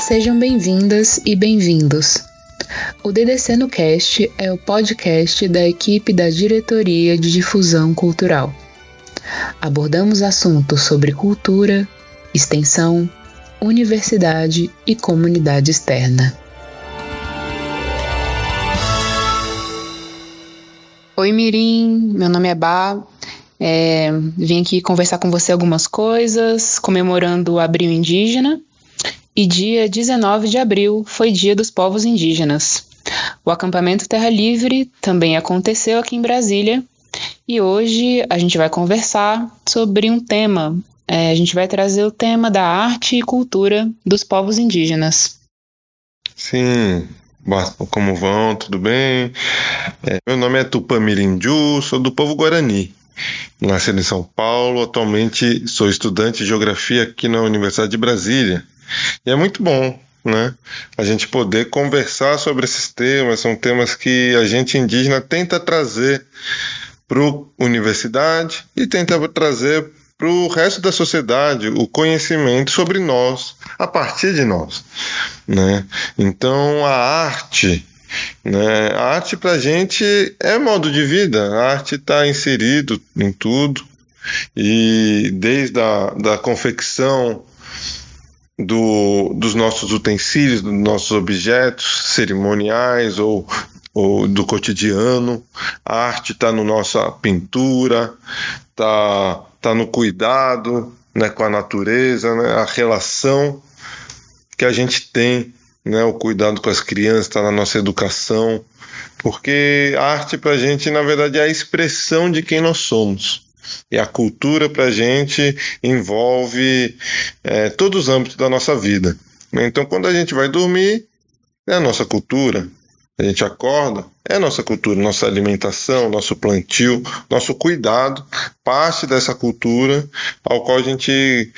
Sejam bem-vindas e bem-vindos. O DDC no Cast é o podcast da equipe da Diretoria de Difusão Cultural. Abordamos assuntos sobre cultura, extensão, universidade e comunidade externa. Oi, Mirim, meu nome é Bá. É, vim aqui conversar com você algumas coisas, comemorando o Abril Indígena. E dia 19 de abril foi Dia dos Povos Indígenas. O acampamento Terra Livre também aconteceu aqui em Brasília e hoje a gente vai conversar sobre um tema. É, a gente vai trazer o tema da arte e cultura dos povos indígenas. Sim, como vão? Tudo bem? É, meu nome é Tupamirindu, sou do povo Guarani. Nascido em São Paulo, atualmente sou estudante de geografia aqui na Universidade de Brasília. E é muito bom, né? A gente poder conversar sobre esses temas, são temas que a gente indígena tenta trazer para a universidade e tenta trazer para o resto da sociedade o conhecimento sobre nós, a partir de nós. Né? Então, a arte. Né? A arte para a gente é modo de vida, a arte está inserido em tudo, e desde a da confecção do, dos nossos utensílios, dos nossos objetos cerimoniais ou, ou do cotidiano. A arte está na nossa pintura, está tá no cuidado né, com a natureza, né, a relação que a gente tem, né, o cuidado com as crianças, está na nossa educação, porque arte para a gente, na verdade, é a expressão de quem nós somos. E a cultura para a gente envolve é, todos os âmbitos da nossa vida. Então, quando a gente vai dormir, é a nossa cultura. A gente acorda, é a nossa cultura, nossa alimentação, nosso plantio, nosso cuidado, parte dessa cultura ao qual a gente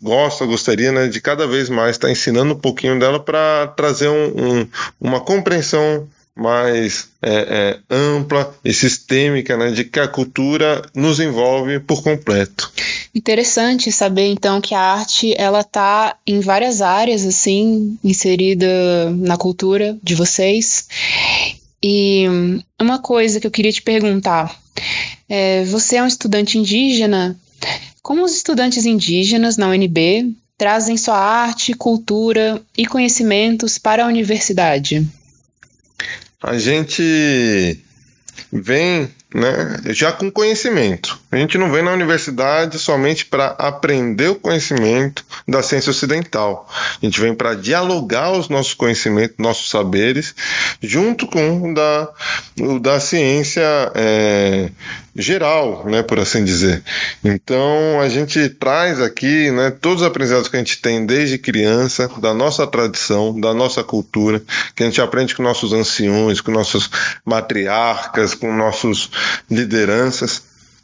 gosta, gostaria né, de cada vez mais estar ensinando um pouquinho dela para trazer um, um, uma compreensão mais é, é, ampla e sistêmica, né, de que a cultura nos envolve por completo. Interessante saber então que a arte ela está em várias áreas assim inserida na cultura de vocês. E uma coisa que eu queria te perguntar, é, você é um estudante indígena. Como os estudantes indígenas na UNB trazem sua arte, cultura e conhecimentos para a universidade? A gente vem né, já com conhecimento. A gente não vem na universidade somente para aprender o conhecimento da ciência ocidental. A gente vem para dialogar os nossos conhecimentos, nossos saberes, junto com o da, da ciência é, geral, né, por assim dizer. Então a gente traz aqui né, todos os aprendizados que a gente tem desde criança, da nossa tradição, da nossa cultura, que a gente aprende com nossos anciões, com nossas matriarcas, com nossos lideranças.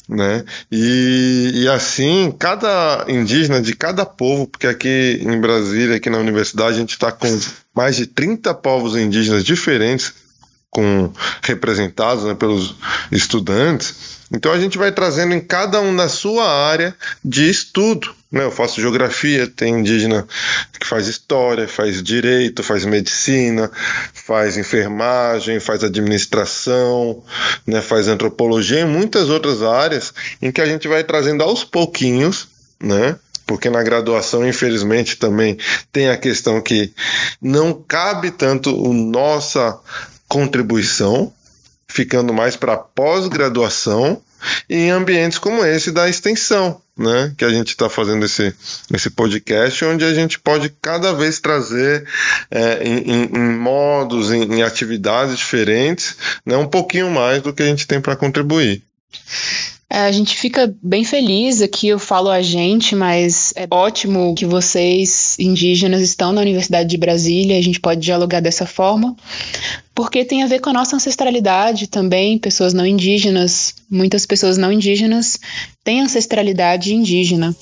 Né? E, e assim, cada indígena de cada povo, porque aqui em Brasília, aqui na universidade, a gente está com mais de 30 povos indígenas diferentes com representados né, pelos estudantes. Então a gente vai trazendo em cada um na sua área de estudo. Né? Eu faço geografia, tem indígena que faz história, faz direito, faz medicina, faz enfermagem, faz administração, né? faz antropologia e muitas outras áreas em que a gente vai trazendo aos pouquinhos, né? porque na graduação, infelizmente, também tem a questão que não cabe tanto a nossa contribuição, ficando mais para pós-graduação em ambientes como esse da extensão, né? Que a gente está fazendo esse, esse podcast, onde a gente pode cada vez trazer é, em, em, modos, em, em atividades diferentes, né? um pouquinho mais do que a gente tem para contribuir. É, a gente fica bem feliz aqui, eu falo a gente, mas é ótimo que vocês, indígenas, estão na Universidade de Brasília, a gente pode dialogar dessa forma, porque tem a ver com a nossa ancestralidade também, pessoas não indígenas, muitas pessoas não indígenas têm ancestralidade indígena.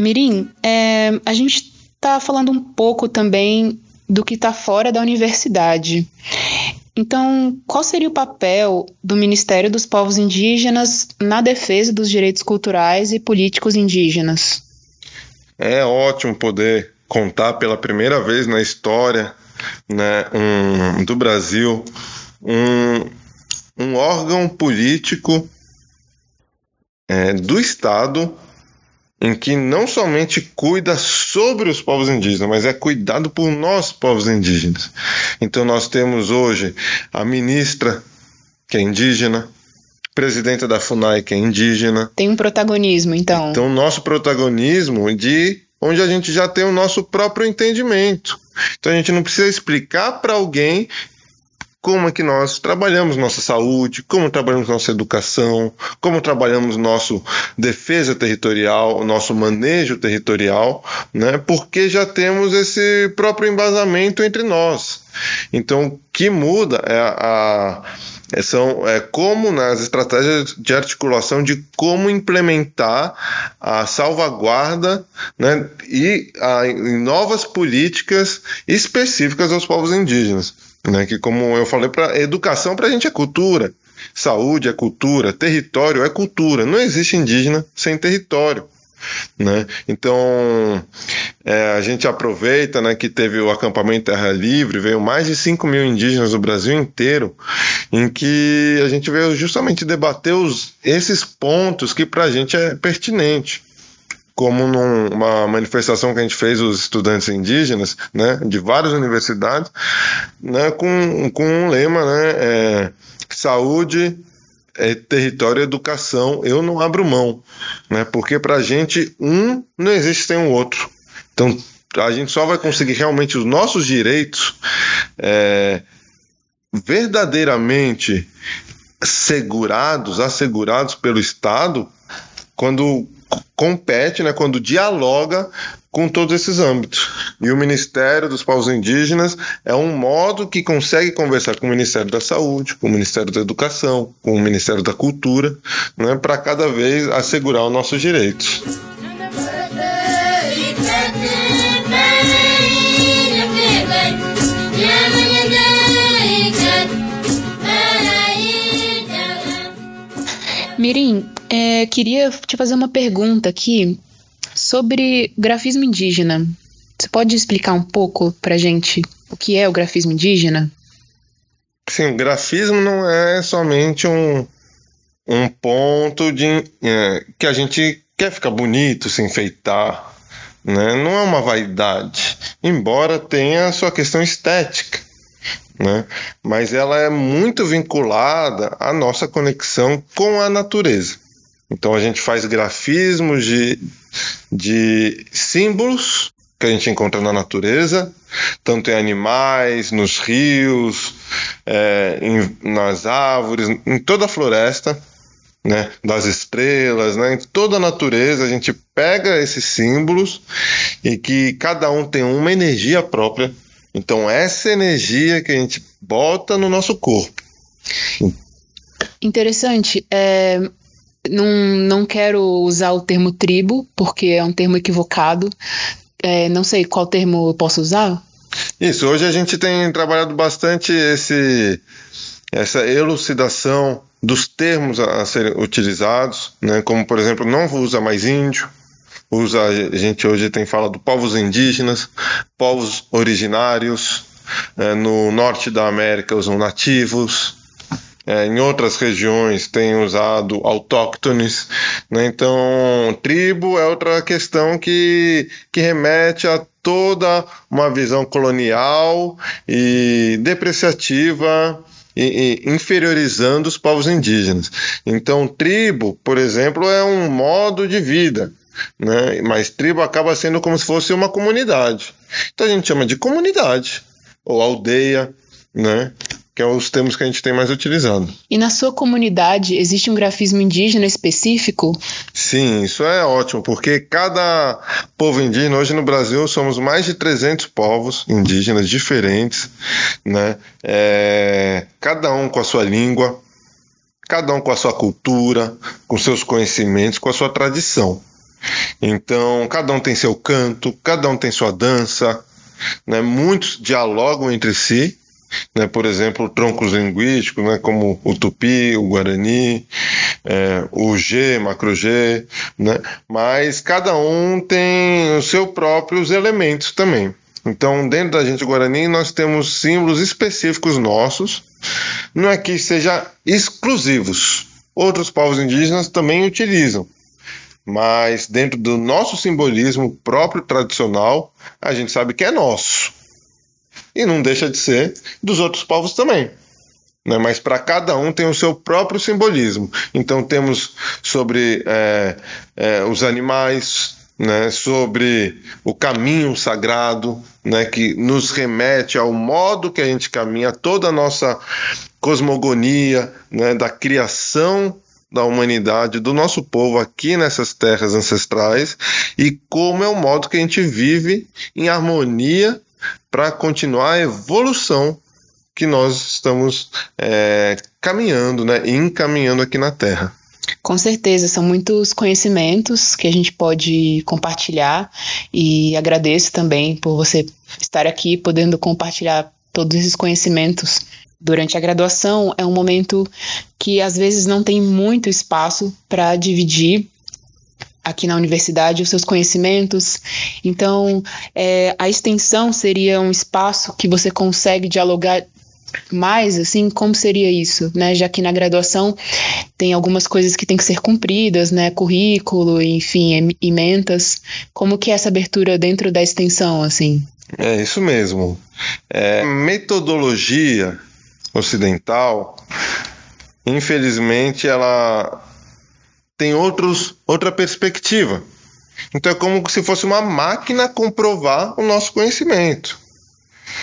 Mirim, é, a gente está falando um pouco também do que está fora da universidade. Então, qual seria o papel do Ministério dos Povos Indígenas na defesa dos direitos culturais e políticos indígenas? É ótimo poder contar pela primeira vez na história né, um, do Brasil um, um órgão político é, do Estado em que não somente cuida sobre os povos indígenas, mas é cuidado por nós, povos indígenas. Então nós temos hoje a ministra, que é indígena, presidenta da FUNAI, que é indígena. Tem um protagonismo, então. Então, nosso protagonismo de onde a gente já tem o nosso próprio entendimento. Então a gente não precisa explicar para alguém como é que nós trabalhamos nossa saúde, como trabalhamos nossa educação, como trabalhamos nosso defesa territorial, nosso manejo territorial, né? Porque já temos esse próprio embasamento entre nós. Então, o que muda é a, a são é como nas estratégias de articulação de como implementar a salvaguarda né, e a, novas políticas específicas aos povos indígenas. Né? Que, como eu falei, para educação para a gente é cultura, saúde é cultura, território é cultura. Não existe indígena sem território. Né? Então é, a gente aproveita né, que teve o acampamento Terra Livre, veio mais de 5 mil indígenas do Brasil inteiro, em que a gente veio justamente debater os, esses pontos que para a gente é pertinente como numa manifestação que a gente fez os estudantes indígenas, né, de várias universidades, né, com, com um lema, né, é, saúde, é, território, educação, eu não abro mão, né, porque para a gente um não existe sem o outro. Então a gente só vai conseguir realmente os nossos direitos é, verdadeiramente segurados, assegurados pelo Estado, quando compete, né, quando dialoga com todos esses âmbitos. E o Ministério dos Povos Indígenas é um modo que consegue conversar com o Ministério da Saúde, com o Ministério da Educação, com o Ministério da Cultura, né, para cada vez assegurar os nossos direitos. Mirim, é, queria te fazer uma pergunta aqui sobre grafismo indígena. Você pode explicar um pouco pra gente o que é o grafismo indígena? Sim, o grafismo não é somente um, um ponto de é, que a gente quer ficar bonito, se enfeitar, né? Não é uma vaidade, embora tenha a sua questão estética né? mas ela é muito vinculada à nossa conexão com a natureza. Então a gente faz grafismos de, de símbolos que a gente encontra na natureza, tanto em animais, nos rios, é, em, nas árvores, em toda a floresta, né, das estrelas, né, em toda a natureza, a gente pega esses símbolos e que cada um tem uma energia própria então, essa energia que a gente bota no nosso corpo. Interessante. É, não, não quero usar o termo tribo, porque é um termo equivocado. É, não sei qual termo eu posso usar. Isso, hoje a gente tem trabalhado bastante esse, essa elucidação dos termos a, a serem utilizados, né? como por exemplo, não usa mais índio, usa, a gente hoje tem falado povos indígenas, povos originários, é, no norte da América usam nativos, é, em outras regiões tem usado autóctones, né? então tribo é outra questão que, que remete a toda uma visão colonial e depreciativa e, e inferiorizando os povos indígenas. Então, tribo, por exemplo, é um modo de vida né? Mas tribo acaba sendo como se fosse uma comunidade. Então a gente chama de comunidade ou aldeia, né? Que é os termos que a gente tem mais utilizado. E na sua comunidade existe um grafismo indígena específico? Sim, isso é ótimo, porque cada povo indígena, hoje no Brasil somos mais de 300 povos indígenas diferentes, né? É, cada um com a sua língua, cada um com a sua cultura, com seus conhecimentos, com a sua tradição. Então, cada um tem seu canto, cada um tem sua dança, né? muitos dialogam entre si, né, por exemplo, troncos linguísticos, né, como o tupi, o guarani, é, o G, macro G, né, mas cada um tem os seus próprios elementos também. Então, dentro da gente guarani, nós temos símbolos específicos nossos, não é que seja exclusivos. Outros povos indígenas também utilizam, mas dentro do nosso simbolismo próprio tradicional, a gente sabe que é nosso e não deixa de ser dos outros povos também. Né? Mas para cada um tem o seu próprio simbolismo. Então temos sobre é, é, os animais, né, sobre o caminho sagrado, né, que nos remete ao modo que a gente caminha, toda a nossa cosmogonia né, da criação da humanidade, do nosso povo aqui nessas terras ancestrais e como é o modo que a gente vive em harmonia para continuar a evolução que nós estamos é, caminhando, né, encaminhando aqui na Terra. Com certeza, são muitos conhecimentos que a gente pode compartilhar e agradeço também por você estar aqui podendo compartilhar todos esses conhecimentos. Durante a graduação é um momento que às vezes não tem muito espaço para dividir aqui na universidade os seus conhecimentos. Então, é, a extensão seria um espaço que você consegue dialogar mais, assim, como seria isso, né? Já que na graduação tem algumas coisas que têm que ser cumpridas, né? Currículo, enfim, ementas. Como que é essa abertura dentro da extensão, assim? É isso mesmo. É, metodologia ocidental, infelizmente, ela tem outros, outra perspectiva. Então é como se fosse uma máquina comprovar o nosso conhecimento.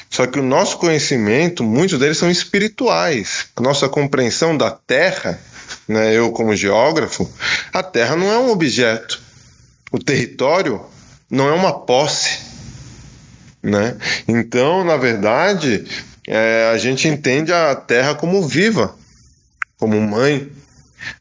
Só que o nosso conhecimento, muitos deles são espirituais. Nossa compreensão da Terra, né, eu como geógrafo, a Terra não é um objeto. O território não é uma posse. Né? Então, na verdade, é, a gente entende a Terra como viva, como mãe.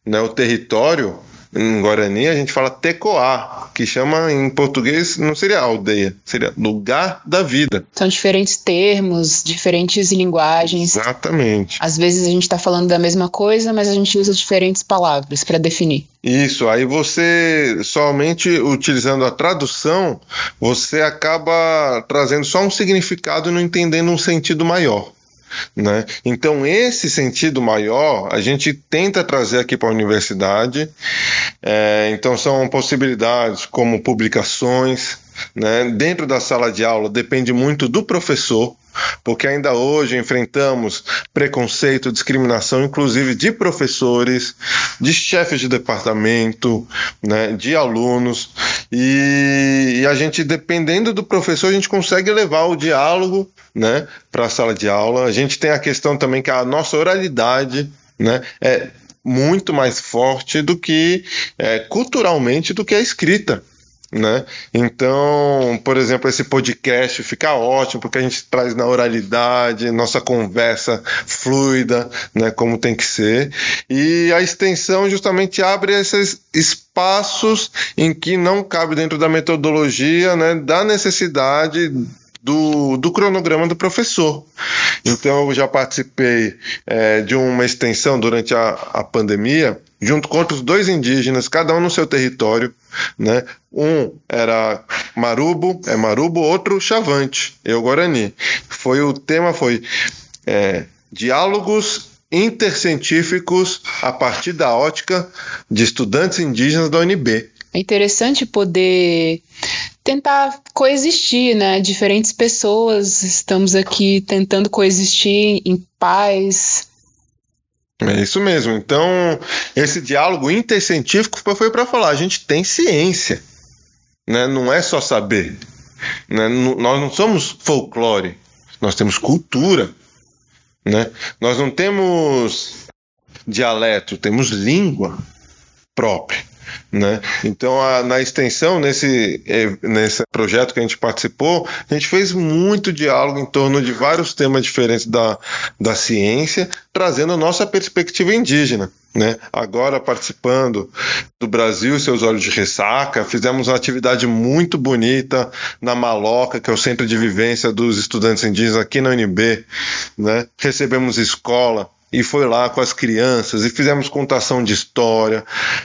Né? O território em Guarani a gente fala tecoá, que chama em português não seria aldeia, seria lugar da vida. São diferentes termos, diferentes linguagens. Exatamente. Às vezes a gente está falando da mesma coisa, mas a gente usa diferentes palavras para definir. Isso, aí você somente utilizando a tradução, você acaba trazendo só um significado e não entendendo um sentido maior. Né? Então, esse sentido maior a gente tenta trazer aqui para a universidade. É, então, são possibilidades como publicações. Né? Dentro da sala de aula depende muito do professor, porque ainda hoje enfrentamos preconceito, discriminação, inclusive de professores, de chefes de departamento, né, de alunos, e, e, a gente, dependendo do professor, a gente consegue levar o diálogo né, para a sala de aula. A gente tem a questão também que a nossa oralidade né, é muito mais forte do que é, culturalmente do que a escrita. Né? Então, por exemplo, esse podcast fica ótimo porque a gente traz na oralidade, nossa conversa fluida, né, como tem que ser. E a extensão justamente abre esses espaços em que não cabe dentro da metodologia, né, da necessidade do, do cronograma do professor. Então, eu já participei é, de uma extensão durante a, a pandemia, junto com outros dois indígenas, cada um no seu território. Né? Um era Marubo, é Marubo, outro Chavante, eu Guarani. Foi o tema foi é, diálogos intercientíficos a partir da ótica de estudantes indígenas da UNB. É interessante poder tentar coexistir, né? Diferentes pessoas, estamos aqui tentando coexistir em paz. É isso mesmo. Então, esse diálogo intercientífico foi para falar: a gente tem ciência, né? não é só saber. Né? Nós não somos folclore, nós temos cultura. Né? Nós não temos dialeto, temos língua própria. Né? Então, a, na extensão, nesse, é, nesse projeto que a gente participou, a gente fez muito diálogo em torno de vários temas diferentes da, da ciência, trazendo a nossa perspectiva indígena. né? Agora participando do Brasil seus olhos de ressaca, fizemos uma atividade muito bonita na Maloca, que é o centro de vivência dos estudantes indígenas aqui na UNB, né? Recebemos escola, e foi lá com as crianças e fizemos contação de história,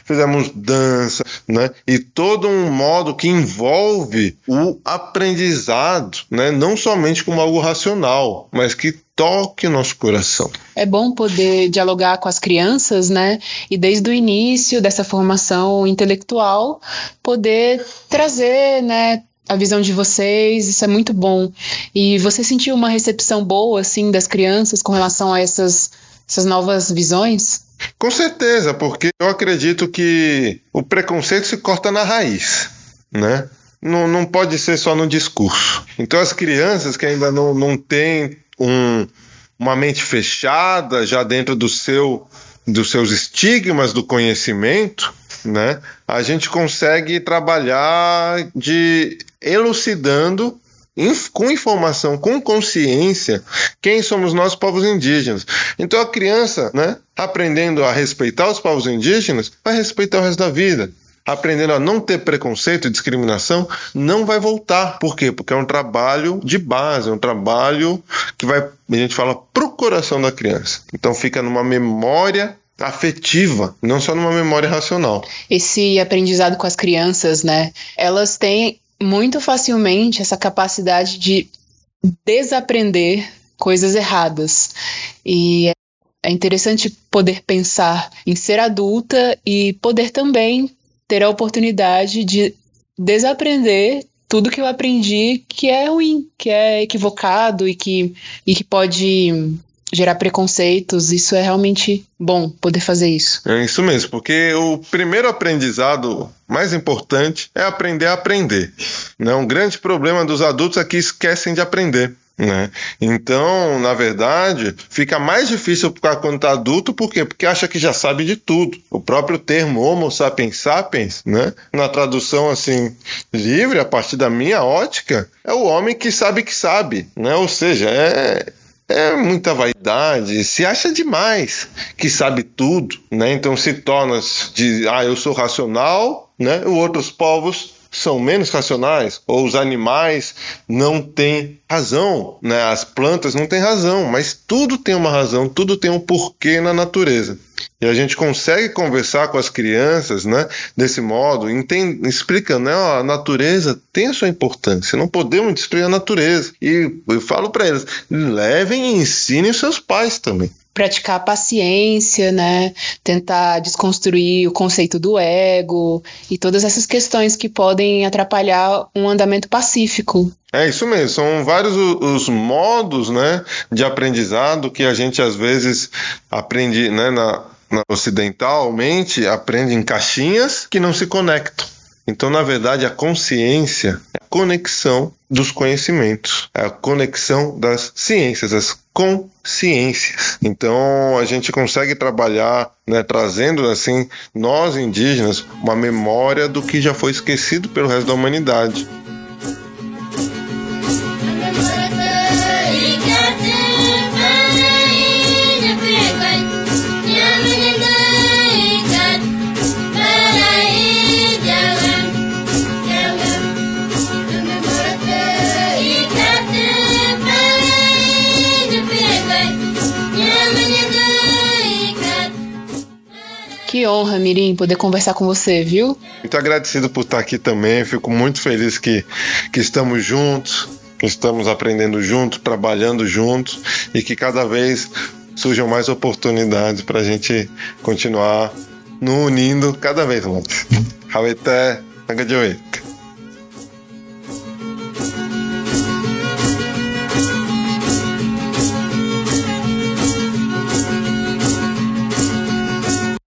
fizemos dança, né? E todo um modo que envolve o aprendizado, né? Não somente como algo racional, mas que toque nosso coração. É bom poder dialogar com as crianças, né? E desde o início dessa formação intelectual, poder trazer, né, a visão de vocês, isso é muito bom. E você sentiu uma recepção boa, assim, das crianças com relação a essas essas novas visões? Com certeza, porque eu acredito que o preconceito se corta na raiz, né? Não, não pode ser só no discurso. Então, as crianças que ainda não, não têm um, uma mente fechada já dentro do seu, dos seus estigmas do conhecimento, né? A gente consegue trabalhar de elucidando com informação, com consciência, quem somos nós, povos indígenas. Então a criança, né, aprendendo a respeitar os povos indígenas, vai respeitar o resto da vida. Aprendendo a não ter preconceito e discriminação, não vai voltar. Por quê? Porque é um trabalho de base, é um trabalho que vai, a gente fala, pro coração da criança. Então fica numa memória afetiva, não só numa memória racional. Esse aprendizado com as crianças, né? Elas têm muito facilmente essa capacidade de desaprender coisas erradas. E é interessante poder pensar em ser adulta e poder também ter a oportunidade de desaprender tudo que eu aprendi que é ruim, que é equivocado e que, e que pode gerar preconceitos, isso é realmente bom poder fazer isso. É isso mesmo, porque o primeiro aprendizado mais importante é aprender a aprender. Né? Um grande problema dos adultos é que esquecem de aprender. Né? Então, na verdade, fica mais difícil quando está adulto, por quê? Porque acha que já sabe de tudo. O próprio termo Homo sapiens sapiens, né? na tradução assim livre, a partir da minha ótica, é o homem que sabe que sabe. Né? Ou seja, é, é muita vaidade, se acha demais que sabe tudo, né? Então se torna de, ah, eu sou racional, né? Os outros povos são menos racionais, ou os animais não têm razão, né? As plantas não têm razão, mas tudo tem uma razão, tudo tem um porquê na natureza. E a gente consegue conversar com as crianças, né, desse modo, explicando, né, ó, a natureza tem a sua importância, não podemos destruir a natureza. E eu falo para eles, levem e ensinem seus pais também praticar a paciência, né? Tentar desconstruir o conceito do ego e todas essas questões que podem atrapalhar um andamento pacífico. É isso mesmo, são vários os modos, né, de aprendizado que a gente às vezes aprende, né, na, na ocidentalmente aprende em caixinhas que não se conectam. Então, na verdade, a consciência é a conexão dos conhecimentos, a conexão das ciências, as consciências. Então, a gente consegue trabalhar, né, trazendo assim nós indígenas uma memória do que já foi esquecido pelo resto da humanidade. Que honra, Mirim, poder conversar com você, viu? Muito agradecido por estar aqui também. Fico muito feliz que, que estamos juntos, que estamos aprendendo juntos, trabalhando juntos e que cada vez surjam mais oportunidades para a gente continuar nos unindo cada vez mais. Hawete, Nagajoek.